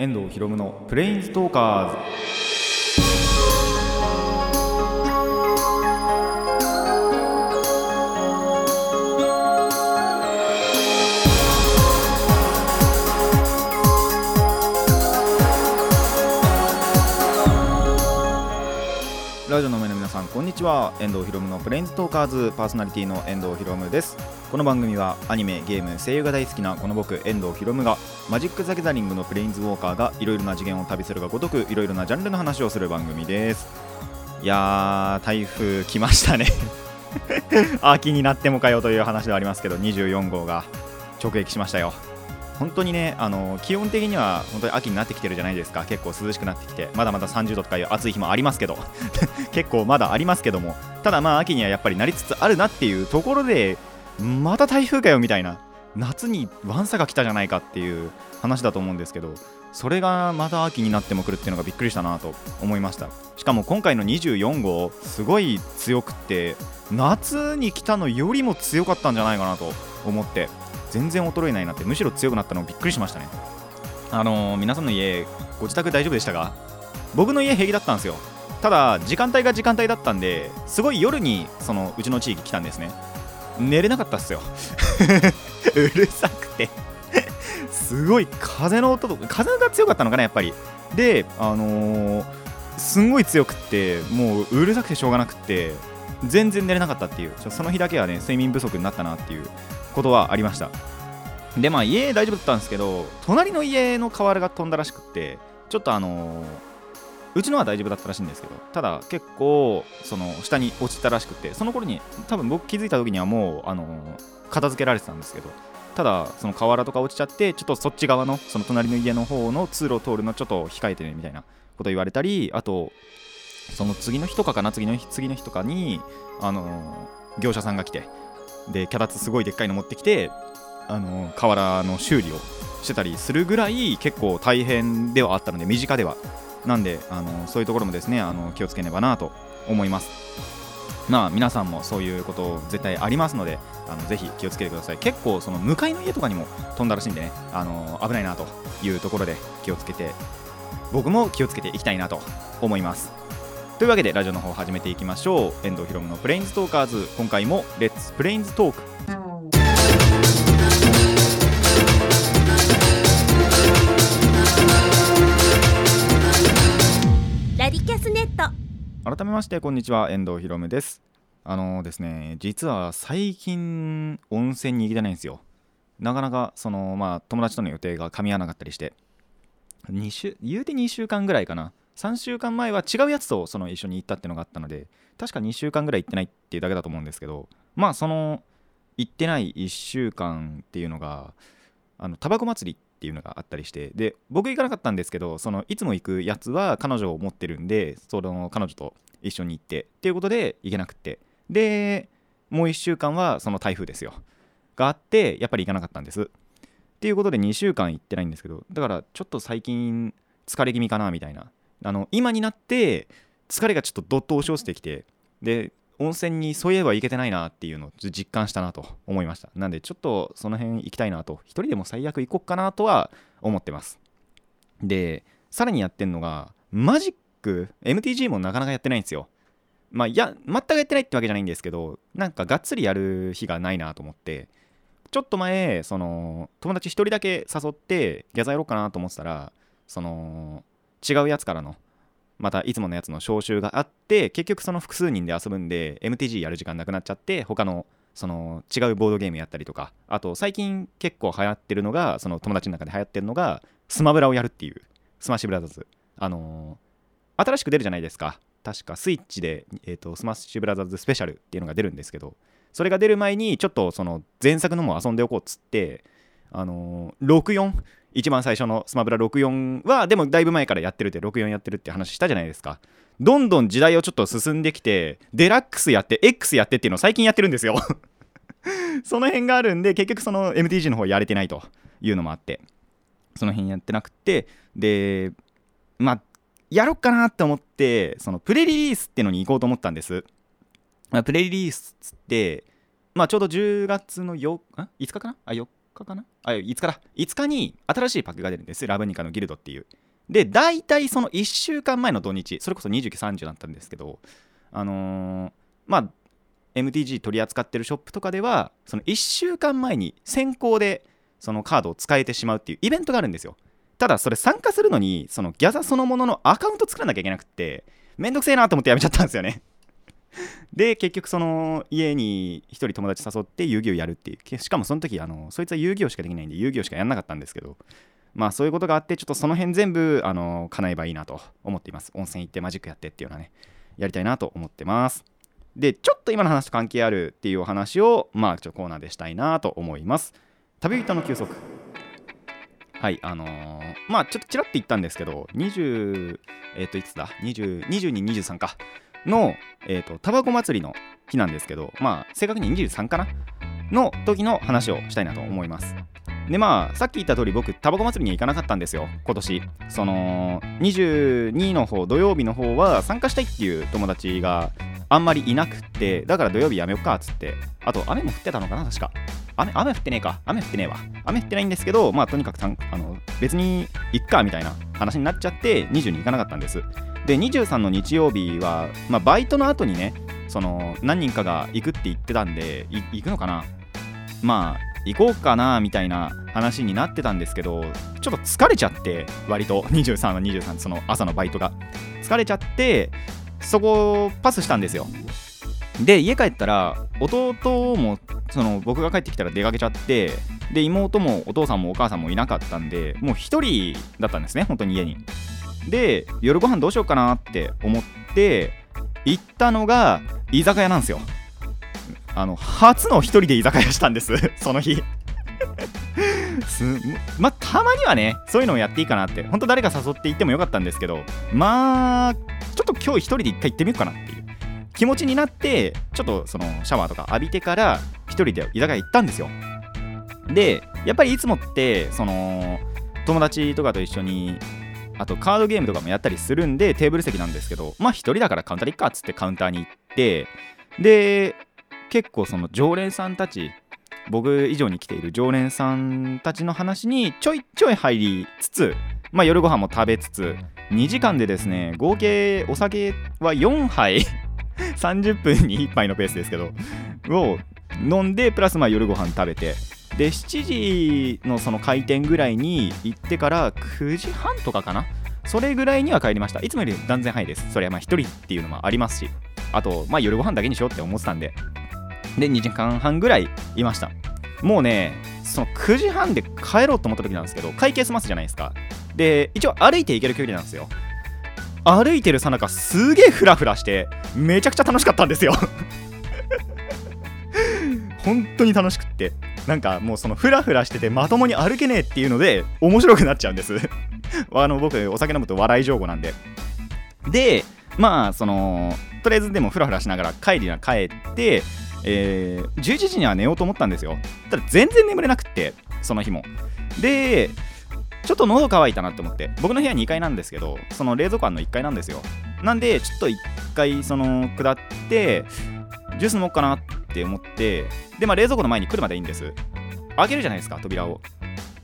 遠藤博夢のプレインズトーカーズラジオの前の皆さんこんにちは。遠藤博夢のプレインズトーカーズパーソナリティの遠藤博夢です。この番組はアニメゲーム声優が大好きなこの僕遠藤博夢がマジック・ザ・ギャザリングのプレインズウォーカーがいろいろな次元を旅するがごとくいろいろなジャンルの話をする番組です。いやー台風来ましたね。秋になってもかよという話ではありますけど24号が直撃しましたよ。本当にねあの気温的には本当に秋になってきてるじゃないですか。結構涼しくなってきてまだまだ30度とかいう暑い日もありますけど 結構まだありますけども。ただまあ秋にはやっぱりなりつつあるなっていうところでまた台風かよみたいな夏にワンサが来たじゃないかっていう話だと思うんですけどそれがまた秋になっても来るっていうのがびっくりしたなと思いました。しかも今回の24号すごい強くって夏に来たのよりも強かったんじゃないかなと思って全然衰えないなってむしろ強くなったのびっくりしましたね。あのー、皆さんの家ご自宅大丈夫でしたか？僕の家平気だったんですよ。ただ時間帯が時間帯だったんですごい夜にそのうちの地域来たんですね。寝れなかったっすよ。うるさくて。すごい風の音と風が強かったのかなやっぱり。であのー、すんごい強くってもううるさくてしょうがなくって全然寝れなかったっていう。その日だけはね睡眠不足になったなっていうことはありました。でまあ家大丈夫だったんですけど隣の家の瓦が飛んだらしくってちょっとあのー、うちのは大丈夫だったらしいんですけどただ結構その下に落ちたらしくてその頃に多分僕気づいた時にはもうあの、片付けられてたんですけどただその河原とか落ちちゃってちょっとそっち側のその隣の家の方の通路を通るのちょっと控えてねみたいなこと言われたりあとその次の日とかかな次の日次の日とかにあの、業者さんが来てで脚立すごいでっかいの持ってきてあの河原の修理をしてたりするぐらい結構大変ではあったので身近では。なんであのそういうところもですねあの気をつけねばなと思います。まあ皆さんもそういうこと絶対ありますのであのぜひ気をつけてください。結構その向かいの家とかにも飛んだらしいんでねあの危ないなというところで気をつけて僕も気をつけていきたいなと思います。というわけでラジオの方始めていきましょう。遠藤ひろむのプレインズトーカーズ今回もレッツプレインズトーク改めましてこんにちは。遠藤ひろむです。あのですね実は最近温泉に行きたないんですよ。なかなかそのまあ友達との予定が噛み合わなかったりして。2週言うて2週間ぐらいかな。3週間前は違うやつとその一緒に行ったってのがあったので確か2週間ぐらい行ってないっていうだけだと思うんですけどまあその行ってない1週間っていうのがあのタバコ祭りっていうのがあったりしてで僕行かなかったんですけどそのいつも行くやつは彼女を持ってるんでその彼女と一緒に行ってっていうことで行けなくって。でもう1週間はその台風ですよ。があってやっぱり行かなかったんです。っていうことで2週間行ってないんですけどだからちょっと最近疲れ気味かなみたいな。あの今になって疲れがちょっとどっと押し寄せてきてで温泉にそういえば行けてないなっていうのを実感したなと思いました。なんでちょっとその辺行きたいなと。一人でも最悪行こっかなとは思ってます。でさらにやってんのがマジックク MTG もなかなかやってないんですよ。まあいや全くやってないってわけじゃないんですけどなんかがっつりやる日がないなと思って。ちょっと前その友達一人だけ誘ってギャザーやろうかなと思ってたらその違うやつからのまたいつものやつの招集があって結局その複数人で遊ぶんで MTG やる時間なくなっちゃって他のその違うボードゲームやったりとかあと最近結構流行ってるのがその友達の中で流行ってるのがスマブラをやるっていう。スマッシュブラザーズ。あのー、新しく出るじゃないですか。確かスイッチで、えーと、スマッシュブラザーズスペシャルっていうのが出るんですけどそれが出る前にちょっとその前作のも遊んでおこうっつってあのー、64一番最初のスマブラ64はでもだいぶ前からやってるって64やってるって話したじゃないですか。どんどん時代をちょっと進んできてデラックスやって X やってっていうのを最近やってるんですよ。その辺があるんで結局その MTG の方やれてないというのもあってその辺やってなくてでまあやろっかなって思ってそのプレリリースってのに行こうと思ったんです、まあ、プレリリースってまあちょうど10月の4 5日かな？あ4日日かな？あ5日だ5日に新しいパックが出るんです。ラブニカのギルドっていう。で大体その1週間前の土日それこそ2930だったんですけどあのーまあ MTG 取り扱ってるショップとかではその1週間前に先行でそのカードを使えてしまうっていうイベントがあるんですよ。ただそれ参加するのにそのギャザそのもののアカウント作らなきゃいけなくってめんどくせえなと思ってやめちゃったんですよね。で結局その家に1人友達誘って遊戯をやるっていう。しかもその時あのそいつは遊戯王しかできないんで遊戯王しかやんなかったんですけど。まあそういうことがあってちょっとその辺全部あの叶えばいいなと思っています。温泉行ってマジックやってっていうのはね。やりたいなと思ってます。でちょっと今の話と関係あるっていうお話をまあちょっとコーナーでしたいなと思います。旅人の休息。はいあのー、まあちょっとちらっと言ったんですけど20えっ、ー、といつだ？20 22、23か。のえっ、ー、とタバコ祭りの日なんですけどまあ正確に23かな。の時の話をしたいなと思います。でまあさっき言った通り僕タバコ祭りには行かなかったんですよ。今年。その22の方土曜日の方は参加したいっていう友達があんまりいなくってだから土曜日やめようかっつって。あと雨も降ってたのかな確か。雨雨降ってねえか。雨降ってねえわ。雨降ってないんですけどまあとにかくあの別に行っかみたいな話になっちゃって20に行かなかったんです。で23の日曜日は、まあ、バイトの後にねその何人かが行くって言ってたんで行くのかな。まあ行こうかなみたいな話になってたんですけどちょっと疲れちゃって割と。23は23その朝のバイトが。疲れちゃってそこをパスしたんですよ。で家帰ったら弟もその僕が帰ってきたら出かけちゃってで妹もお父さんもお母さんもいなかったんでもう1人だったんですね本当に家に。で夜ご飯どうしようかなって思って行ったのが居酒屋なんですよ。あの初の1人で居酒屋したんです。その日。すまあたまにはねそういうのをやっていいかなって。本当誰か誘って行ってもよかったんですけどまあちょっと今日1人で1回行ってみようかなっていう。気持ちになってちょっとそのシャワーとか浴びてから1人で居酒屋行ったんですよ。でやっぱりいつもってその友達とかと一緒にあとカードゲームとかもやったりするんでテーブル席なんですけどまあ1人だからカウンターで行っかっつってカウンターに行ってで結構その常連さんたち僕以上に来ている常連さんたちの話にちょいちょい入りつつ、まあ、夜ご飯も食べつつ2時間でですね合計お酒は4杯 30分に1杯のペースですけどを飲んでプラスまあ夜ご飯食べてで7時のその開店ぐらいに行ってから9時半とかかなそれぐらいには帰りました。いつもより断然早いです。それはまあ1人っていうのもありますしあとまあ夜ご飯だけにしようって思ってたんでで2時間半ぐらいいました。もうねその9時半で帰ろうと思った時なんですけど会計済ますじゃないですか。で一応歩いて行ける距離なんですよ。歩いてるさなかすげえフラフラしてめちゃくちゃ楽しかったんですよ。本当に楽しくって。なんかもうそのフラフラしててまともに歩けねえっていうので面白くなっちゃうんです。あの僕お酒飲むと笑い上手なんで。でまあそのとりあえずでもフラフラしながら帰りは帰ってえー、11時には寝ようと思ったんですよ。ただ全然眠れなくってその日も。でちょっと喉乾いたなって思って僕の部屋2階なんですけどその冷蔵庫の1階なんですよ。なんでちょっと1回その下ってジュース飲もうかなって思ってでまあ冷蔵庫の前に来るまでいいんです。開けるじゃないですか扉を。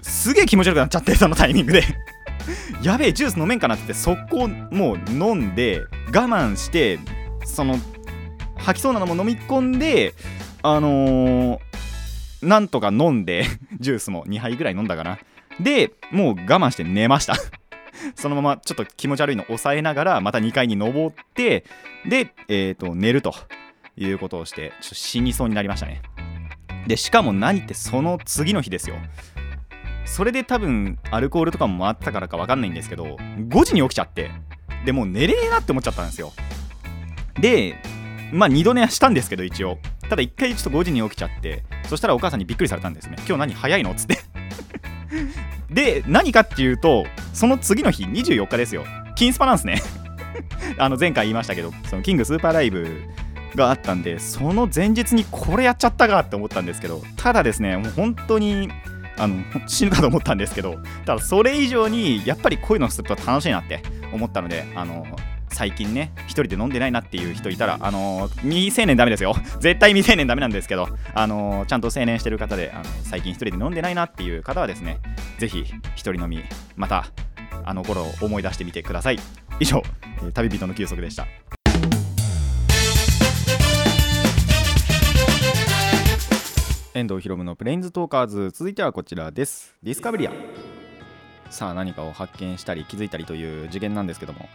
すげえ気持ち悪くなっちゃってそのタイミングで。やべえジュース飲めんかなって速攻もう飲んで我慢してその吐きそうなのも飲み込んであのー、なんとか飲んで ジュースも2杯ぐらい飲んだかな。でもう我慢して寝ました。そのままちょっと気持ち悪いの抑えながらまた2階に登ってで、えー、と寝るということをしてちょっと死にそうになりましたね。でしかも何ってその次の日ですよ。それで多分アルコールとかも回ったからか分かんないんですけど5時に起きちゃってでもう寝れねえなって思っちゃったんですよ。でまあ2度寝はしたんですけど一応。ただ1回ちょっと5時に起きちゃってそしたらお母さんにびっくりされたんですね。今日何早いの？っつって。で何かっていうとその次の日24日ですよ。金スパなんですね。あの前回言いましたけどそのキングスーパーライブがあったんでその前日にこれやっちゃったかって思ったんですけどただですねもう本当にあの死ぬかと思ったんですけどただそれ以上にやっぱりこういうのすると楽しいなって思ったのであの最近ね一人で飲んでないなっていう人いたらあのー、未成年ダメですよ。絶対未成年ダメなんですけどあのー、ちゃんと成年してる方であの最近一人で飲んでないなっていう方はですねぜひ一人飲みまたあの頃を思い出してみてください。以上、えー、旅人の休息でした。遠藤ひろむのプレインズトーカーズ。続いてはこちらです。ディスカブリア。さあ何かを発見したり気づいたりという次元なんですけども。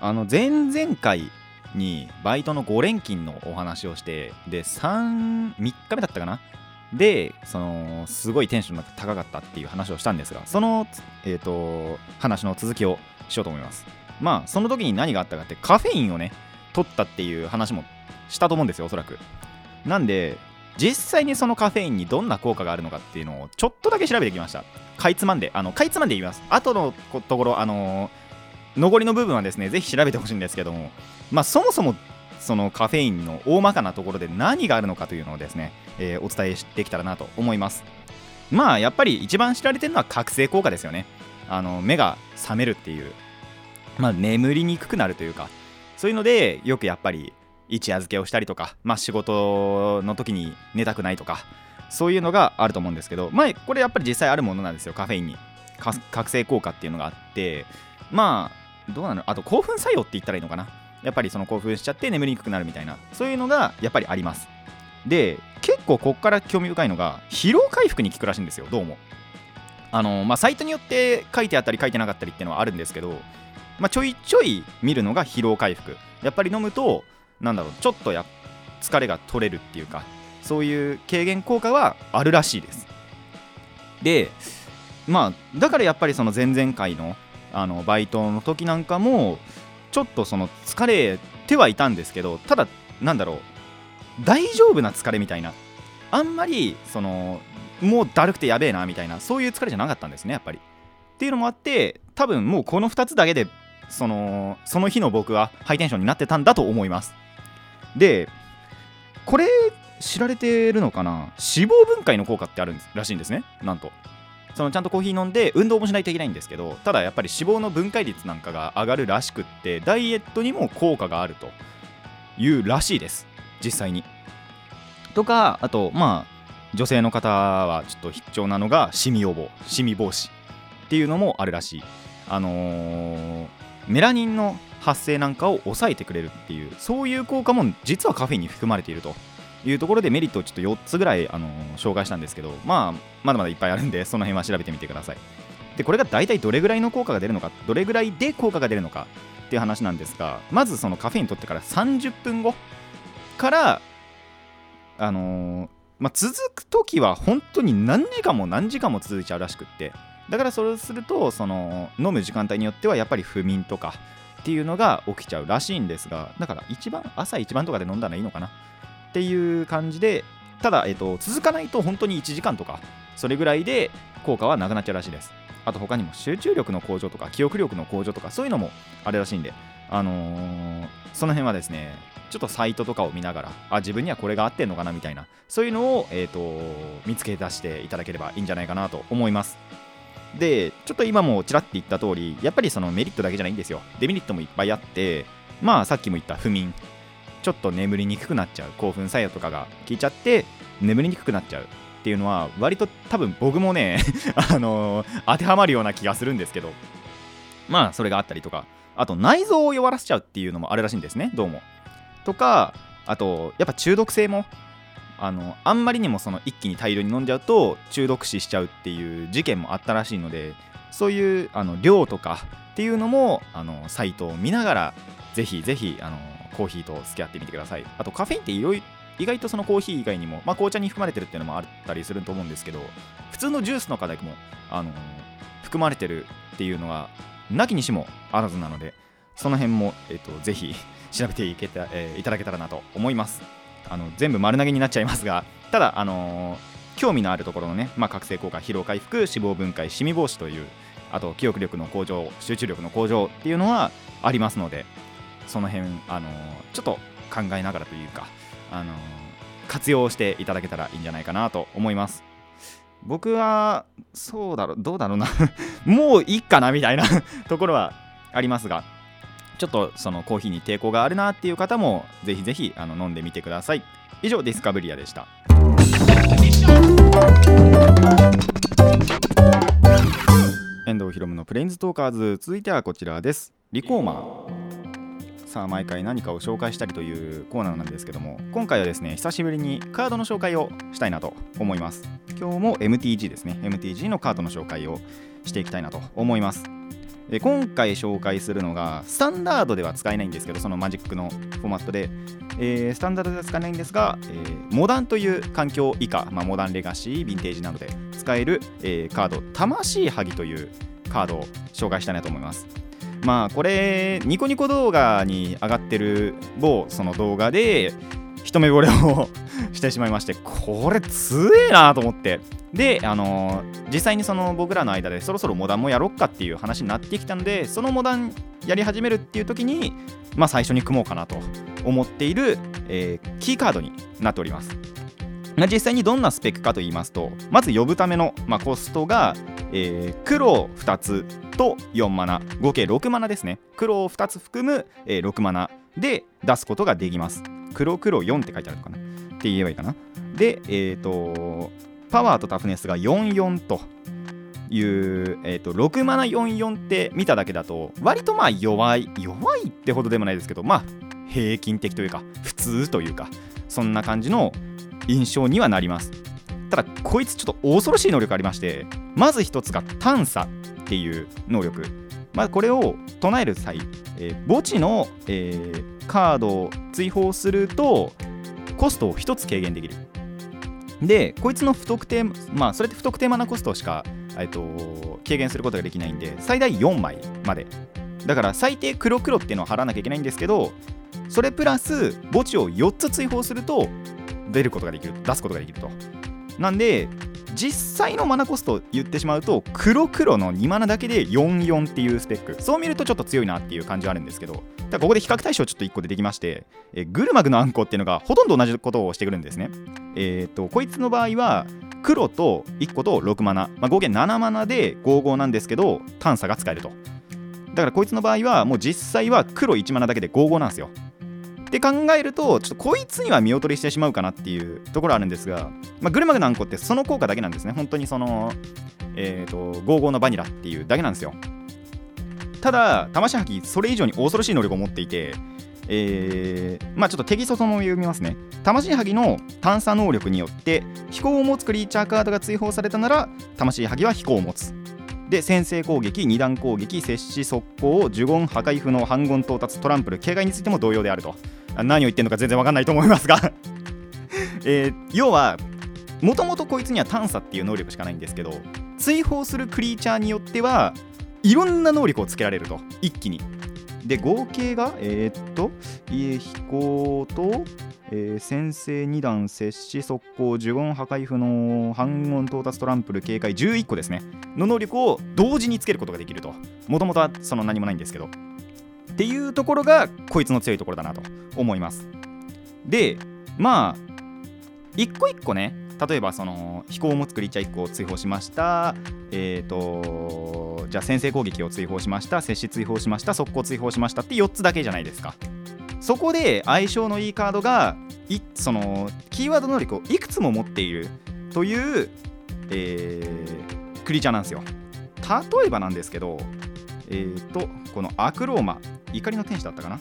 あの前々回にバイトの5連勤のお話をしてで3 3日目だったかな？でそのすごいテンションが高かったっていう話をしたんですがその、えーと、話の続きをしようと思います。まあその時に何があったかってカフェインをね取ったっていう話もしたと思うんですよおそらく。なんで実際にそのカフェインにどんな効果があるのかっていうのをちょっとだけ調べてきました。かいつまんであのかいつまんで言います。後のところあのー、残りの部分はですねぜひ調べてほしいんですけどもまあそもそもそのカフェインの大まかなところで何があるのかというのをですね、えー、お伝えしてきたらなと思います。まあやっぱり一番知られてるのは覚醒効果ですよね。あの目が覚めるっていう。まあ眠りにくくなるというか。そういうのでよくやっぱり一夜漬けをしたりとか、まあ、仕事の時に寝たくないとかそういうのがあると思うんですけど、まあ、これやっぱり実際あるものなんですよカフェインに。覚醒効果っていうのがあってまあどうなの？あと興奮作用って言ったらいいのかな？やっぱりその興奮しちゃって眠りにくくなるみたいな。そういうのがやっぱりあります。で結構こっから興味深いのが疲労回復に効くらしいんですよ。どうも。あのまあサイトによって書いてあったり書いてなかったりっていうのはあるんですけどまあ、ちょいちょい見るのが疲労回復。やっぱり飲むとなんだろうちょっとや疲れが取れるっていうかそういう軽減効果はあるらしいです。でまあだからやっぱりその前々回のあのバイトの時なんかもちょっとその疲れてはいたんですけどただなんだろう大丈夫な疲れみたいなあんまりそのもうだるくてやべえなみたいなそういう疲れじゃなかったんですねやっぱり。っていうのもあって多分もうこの2つだけでそのその日の僕はハイテンションになってたんだと思います。でこれ知られてるのかな？脂肪分解の効果ってあるらしいんですねなんと。そのちゃんとコーヒー飲んで運動もしないといけないんですけどただやっぱり脂肪の分解率なんかが上がるらしくってダイエットにも効果があるというらしいです。実際に。とかあとまあ女性の方はちょっと必聴なのがシミ予防シミ防止っていうのもあるらしい。あのー、メラニンの発生なんかを抑えてくれるっていうそういう効果も実はカフェインに含まれていると。いうところでメリットをちょっと4つぐらい、あの、紹介したんですけど、まあ、まだまだいっぱいあるんでその辺は調べてみてください。でこれが大体どれぐらいの効果が出るのかどれぐらいで効果が出るのかっていう話なんですがまずそのカフェイン取ってから30分後からあのー、まあ、続く時は本当に何時間も何時間も続いちゃうらしくってだからそれをするとその飲む時間帯によってはやっぱり不眠とかっていうのが起きちゃうらしいんですがだから一番朝一番とかで飲んだらいいのかなっていう感じでただ、えーと、続かないと本当に1時間とかそれぐらいで効果はなくなっちゃうらしいです。あと他にも集中力の向上とか記憶力の向上とかそういうのもあれらしいんであのー、その辺はですねちょっとサイトとかを見ながらあ自分にはこれが合ってんのかなみたいなそういうのを、えーと見つけ出していただければいいんじゃないかなと思います。でちょっと今もちらって言った通りやっぱりそのメリットだけじゃないんですよ。デメリットもいっぱいあってまあさっきも言った不眠。ちょっと眠りにくくなっちゃう興奮作用とかが効いちゃって眠りにくくなっちゃうっていうのは割と多分僕もね あのー、当てはまるような気がするんですけど。まあそれがあったりとか。あと内臓を弱らせちゃうっていうのもあるらしいんですね。どうも。とかあとやっぱ中毒性もあのあんまりにもその一気に大量に飲んじゃうと中毒死しちゃうっていう事件もあったらしいのでそういうあの量とかっていうのもあのサイトを見ながらぜひぜひあのコーヒーと付き合ってみてください。あとカフェインっていろいろ意外とそのコーヒー以外にも、まあ、紅茶に含まれてるっていうのもあったりすると思うんですけど普通のジュースの課題もあの含まれてるっていうのはなきにしもあらずなのでその辺も、えっと、ぜひ調べていけた、えー、いただけたらなと思います。あの全部丸投げになっちゃいますがただ、あのー、興味のあるところのね、まあ、覚醒効果疲労回復脂肪分解シミ防止というあと記憶力の向上集中力の向上っていうのはありますのでその辺、あの、ちょっと考えながらというか、あの、活用していただけたらいいんじゃないかなと思います。僕はそうだろうどうだろうな。もういいかなみたいな ところはありますがちょっとそのコーヒーに抵抗があるなっていう方もぜひぜひあの飲んでみてください。以上ディスカブリアでした。遠藤ひろむのプレインズトーカーズ続いてはこちらです。リコーマー。さあ毎回何かを紹介したりというコーナーなんですけども今回はですね久しぶりにカードの紹介をしたいなと思います。今日も MTG ですね。MTG のカードの紹介をしていきたいなと思います。で今回紹介するのがスタンダードでは使えないんですけどそのマジックのフォーマットで、えー、スタンダードでは使えないんですが、えー、モダンという環境以下、まあ、モダンレガシーヴィンテージなどで使える、えー、カード魂萩というカードを紹介したいなと思います。まあこれニコニコ動画に上がってる某その動画で一目惚れを してしまいましてこれ強えなと思ってで、あのー、実際にその僕らの間でそろそろモダンもやろっかっていう話になってきたのでそのモダンやり始めるっていう時に、まあ、最初に組もうかなと思っている、えー、キーカードになっております。実際にどんなスペックかと言いますとまず呼ぶための、まあ、コストが、えー、黒2つと4マナ合計6マナですね。黒を2つ含む、えー、6マナで出すことができます。黒黒4って書いてあるのかな？って言えばいいかな？でえっ、ー、とパワーとタフネスが44という、えーと、6マナ44って見ただけだと割とまあ弱い弱いってほどでもないですけどまあ平均的というか普通というかそんな感じの印象にはなります。ただこいつちょっと恐ろしい能力ありましてまず一つが探査っていう能力。まあ、これを唱える際、えー、墓地の、えー、カードを追放するとコストを1つ軽減できる。でこいつの不特定まあそれって不特定マナコストしか、えっと、軽減することができないんで最大4枚まで。だから最低黒黒っていうのを払わなきゃいけないんですけどそれプラス墓地を4つ追放すると出ることができる出すことができると。なんで実際のマナコスト言ってしまうと黒黒の2マナだけで44っていうスペック。そう見るとちょっと強いなっていう感じはあるんですけどだここで比較対象ちょっと1個出てきましてえグルマグのアンコっていうのがほとんど同じことをしてくるんですね。えっ、ー、とこいつの場合は黒と1個と6マナ、まあ、合計7マナで55なんですけど探査が使えると。だからこいつの場合はもう実際は黒1マナだけで55なんですよ。って考えるとちょっとこいつには見劣りしてしまうかなっていうところあるんですが、まあ、グルマグのあんこってその効果だけなんですね。本当にそのえっ、ー、と55のバニラっていうだけなんですよ。ただ魂吐きそれ以上に恐ろしい能力を持っていてえー、まあちょっと敵外の読みますね。魂はぎの探査能力によって飛行を持つクリーチャーカードが追放されたなら魂はぎは飛行を持つ。で先制攻撃2段攻撃接し速攻呪言破壊不能半言到達トランプル警戒についても同様であると何を言ってるのか全然わかんないと思いますが。えー、要はもともとこいつには探査っていう能力しかないんですけど追放するクリーチャーによってはいろんな能力をつけられると一気に。で合計がえー、っと家飛行と、えー、先制2段接し速攻呪言破壊不能半音到達トランプル警戒11個ですね。の能力を同時につけることができると。もともとはその何もないんですけど。っていうところがこいつの強いところだなと思います。でまあ一個一個ね例えばその飛行を持つクリーチャー1個を追放しました。えっ、ー、とじゃあ先制攻撃を追放しました。接し追放しました。速攻追放しました。って4つだけじゃないですか。そこで相性のいいカードがいそのキーワード能力をいくつも持っている。という、えー、クリーチャーなんですよ。例えばなんですけどえっ、ー、とこのアクローマ。怒りの天使だったかな？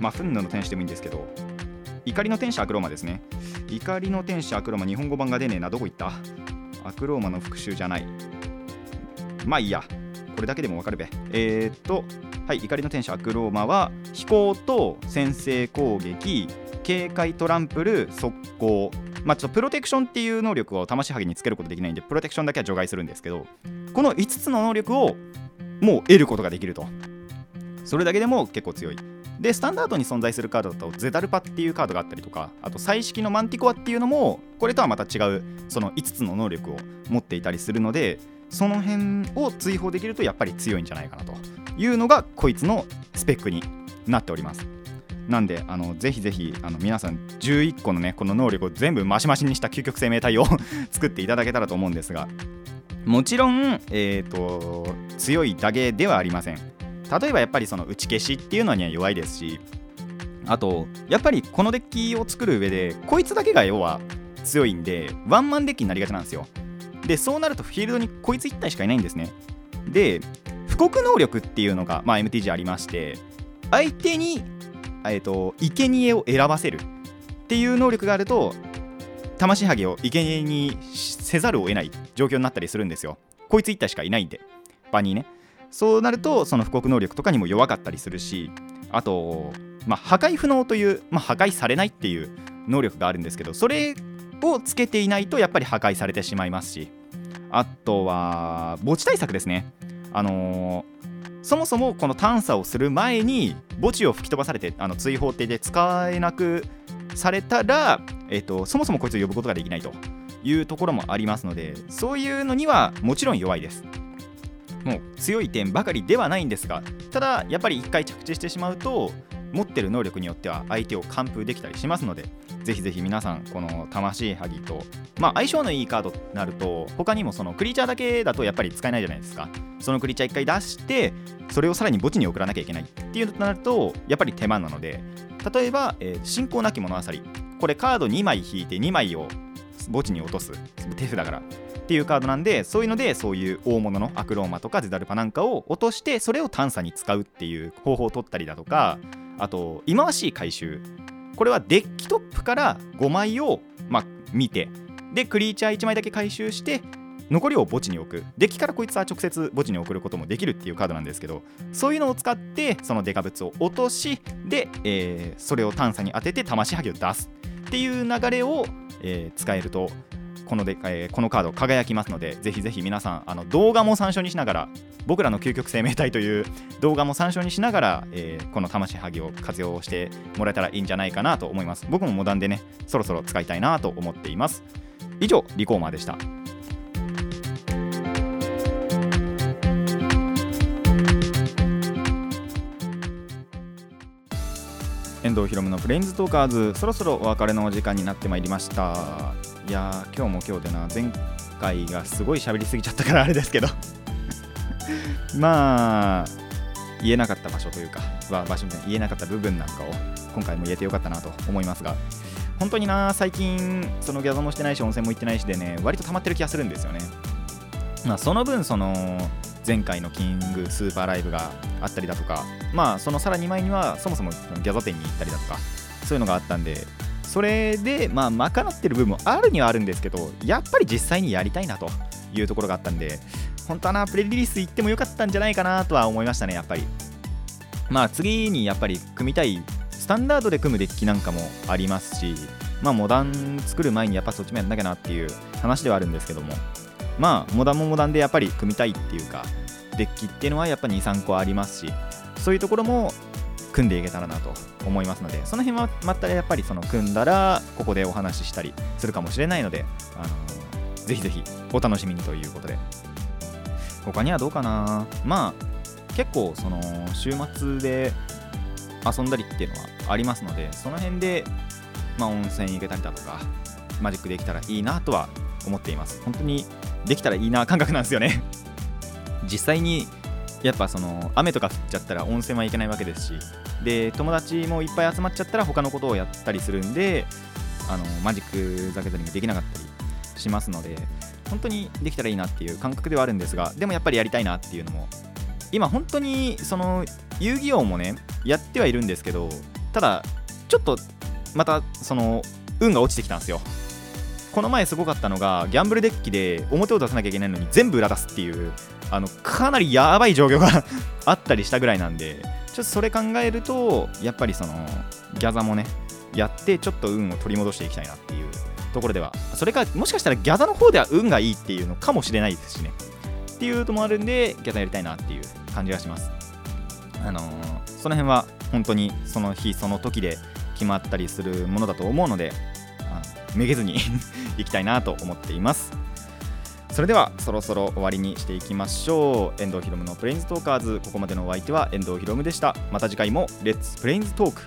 まあ、憤怒の天使でもいいんですけど、怒りの天使アクローマですね。怒りの天使アクローマ、日本語版が出ねえな。どこ行った？アクローマの復讐じゃない。まあいいや。これだけでもわかるべ。えー、っと、はい、怒りの天使アクローマは、飛行と先制攻撃、警戒トランプル、速攻。まあ、ちょっとプロテクションっていう能力を魂はぎにつけることできないんで、プロテクションだけは除外するんですけど、この5つの能力をもう得ることができると。それだけでも結構強い。で、スタンダードに存在するカードだと、ゼダルパっていうカードがあったりとか、あと、彩色のマンティコアっていうのも、これとはまた違う、その5つの能力を持っていたりするので、その辺を追放できるとやっぱり強いんじゃないかなというのが、こいつのスペックになっております。なんで、あのぜひぜひあの皆さん11個のね、この能力を全部マシマシにした究極生命体を 作っていただけたらと思うんですが、もちろん、えーと強いだけではありません。例えばやっぱりその打ち消しっていうのには弱いですしあとやっぱりこのデッキを作る上でこいつだけが要は強いんでワンマンデッキになりがちなんですよ。でそうなるとフィールドにこいつ1体しかいないんですね。で布告能力っていうのが、まあ、MTG ありまして相手に、えーと、生贄を選ばせる。っていう能力があると魂ハゲを生贄にせざるを得ない状況になったりするんですよ。こいつ1体しかいないんで。場にね。そうなるとその布告能力とかにも弱かったりするしあと、まあ、破壊不能という、まあ、破壊されないっていう能力があるんですけどそれをつけていないとやっぱり破壊されてしまいますしあとは墓地対策ですね。あのー、そもそもこの探査をする前に墓地を吹き飛ばされてあの追放艇で使えなくされたら、えーと、そもそもこいつを呼ぶことができないというところもありますのでそういうのにはもちろん弱いですもう強い点ばかりではないんですがただやっぱり1回着地してしまうと持ってる能力によっては相手を完封できたりしますのでぜひぜひ皆さんこの魂ハギとまあ相性のいいカードになると他にもそのクリーチャーだけだとやっぱり使えないじゃないですか。そのクリーチャー1回出してそれをさらに墓地に送らなきゃいけないっていうとなるとやっぱり手間なので例えば、えー、信仰なき物あさり。これカード2枚引いて2枚を墓地に落とす。手札から。っていうカードなんでそういうのでそういう大物のアクローマとかゼダルパなんかを落としてそれを探査に使うっていう方法を取ったりだとかあと忌まわしい回収。これはデッキトップから5枚を、まあ、見てでクリーチャー1枚だけ回収して残りを墓地に置く。デッキからこいつは直接墓地に送ることもできるっていうカードなんですけどそういうのを使ってそのデカブツを落としで、えー、それを探査に当てて魂ハゲを出すっていう流れを、えー、使えるとこので、えー、このカード輝きますのでぜひぜひ皆さんあの動画も参照にしながら僕らの究極生命体という動画も参照にしながら、えー、この魂ハギを活用してもらえたらいいんじゃないかなと思います。僕もモダンでねそろそろ使いたいなと思っています。以上リコーマーでした。遠藤ひろむのプレインズトーカーズそろそろお別れのお時間になってまいりました。いや今日も今日でな前回がすごい喋りすぎちゃったからあれですけど。まあ言えなかった場所というか、ま場所で言えなかった部分なんかを今回も言えてよかったなと思いますが。本当にな最近そのギャザもしてないし温泉も行ってないしでね割と溜まってる気がするんですよね。まあその分その前回のキングスーパーライブがあったりだとかまあそのさらに前にはそもそもギャザ店に行ったりだとかそういうのがあったんでそれでまあ賄ってる部分もあるにはあるんですけどやっぱり実際にやりたいなというところがあったんで本当はなプレリリース行ってもよかったんじゃないかなとは思いましたねやっぱり。まあ次にやっぱり組みたいスタンダードで組むデッキなんかもありますしまあモダン作る前にやっぱそっちもやんなきゃなっていう話ではあるんですけどもまあモダンもモダンでやっぱり組みたいっていうかデッキっていうのはやっぱ23個ありますしそういうところも組んでいけたらなと思いますのでその辺はまたやっぱりその組んだらここでお話ししたりするかもしれないので、あのー、ぜひぜひお楽しみにということで。他にはどうかな？まあ結構その週末で遊んだりっていうのはありますのでその辺で、まあ、温泉行けたりだとかマジックできたらいいなとは思っています。本当にできたらいいな感覚なんですよね。実際にやっぱその雨とか降っちゃったら温泉は行けないわけですしで友達もいっぱい集まっちゃったら他のことをやったりするんであのマジックザケザリングできなかったりしますので本当にできたらいいなっていう感覚ではあるんですがでもやっぱりやりたいなっていうのも今本当にその遊戯王もねやってはいるんですけどただちょっとまたその運が落ちてきたんですよ。この前すごかったのがギャンブルデッキで表を出さなきゃいけないのに全部裏出すっていうあのかなりやばい状況が あったりしたぐらいなんでちょっとそれ考えるとやっぱりそのギャザもねやってちょっと運を取り戻していきたいなっていうところではそれかもしかしたらギャザの方では運がいいっていうのかもしれないですしね。っていうのもあるんでギャザやりたいなっていう感じがします。あのー、その辺は本当にその日その時で決まったりするものだと思うのでめげずに いきたいなと思っています。それではそろそろ終わりにしていきましょう。遠藤ひろむのプレインズトーカーズ。ここまでのお相手は遠藤ひろむでした。また次回もレッツプレインズトーク。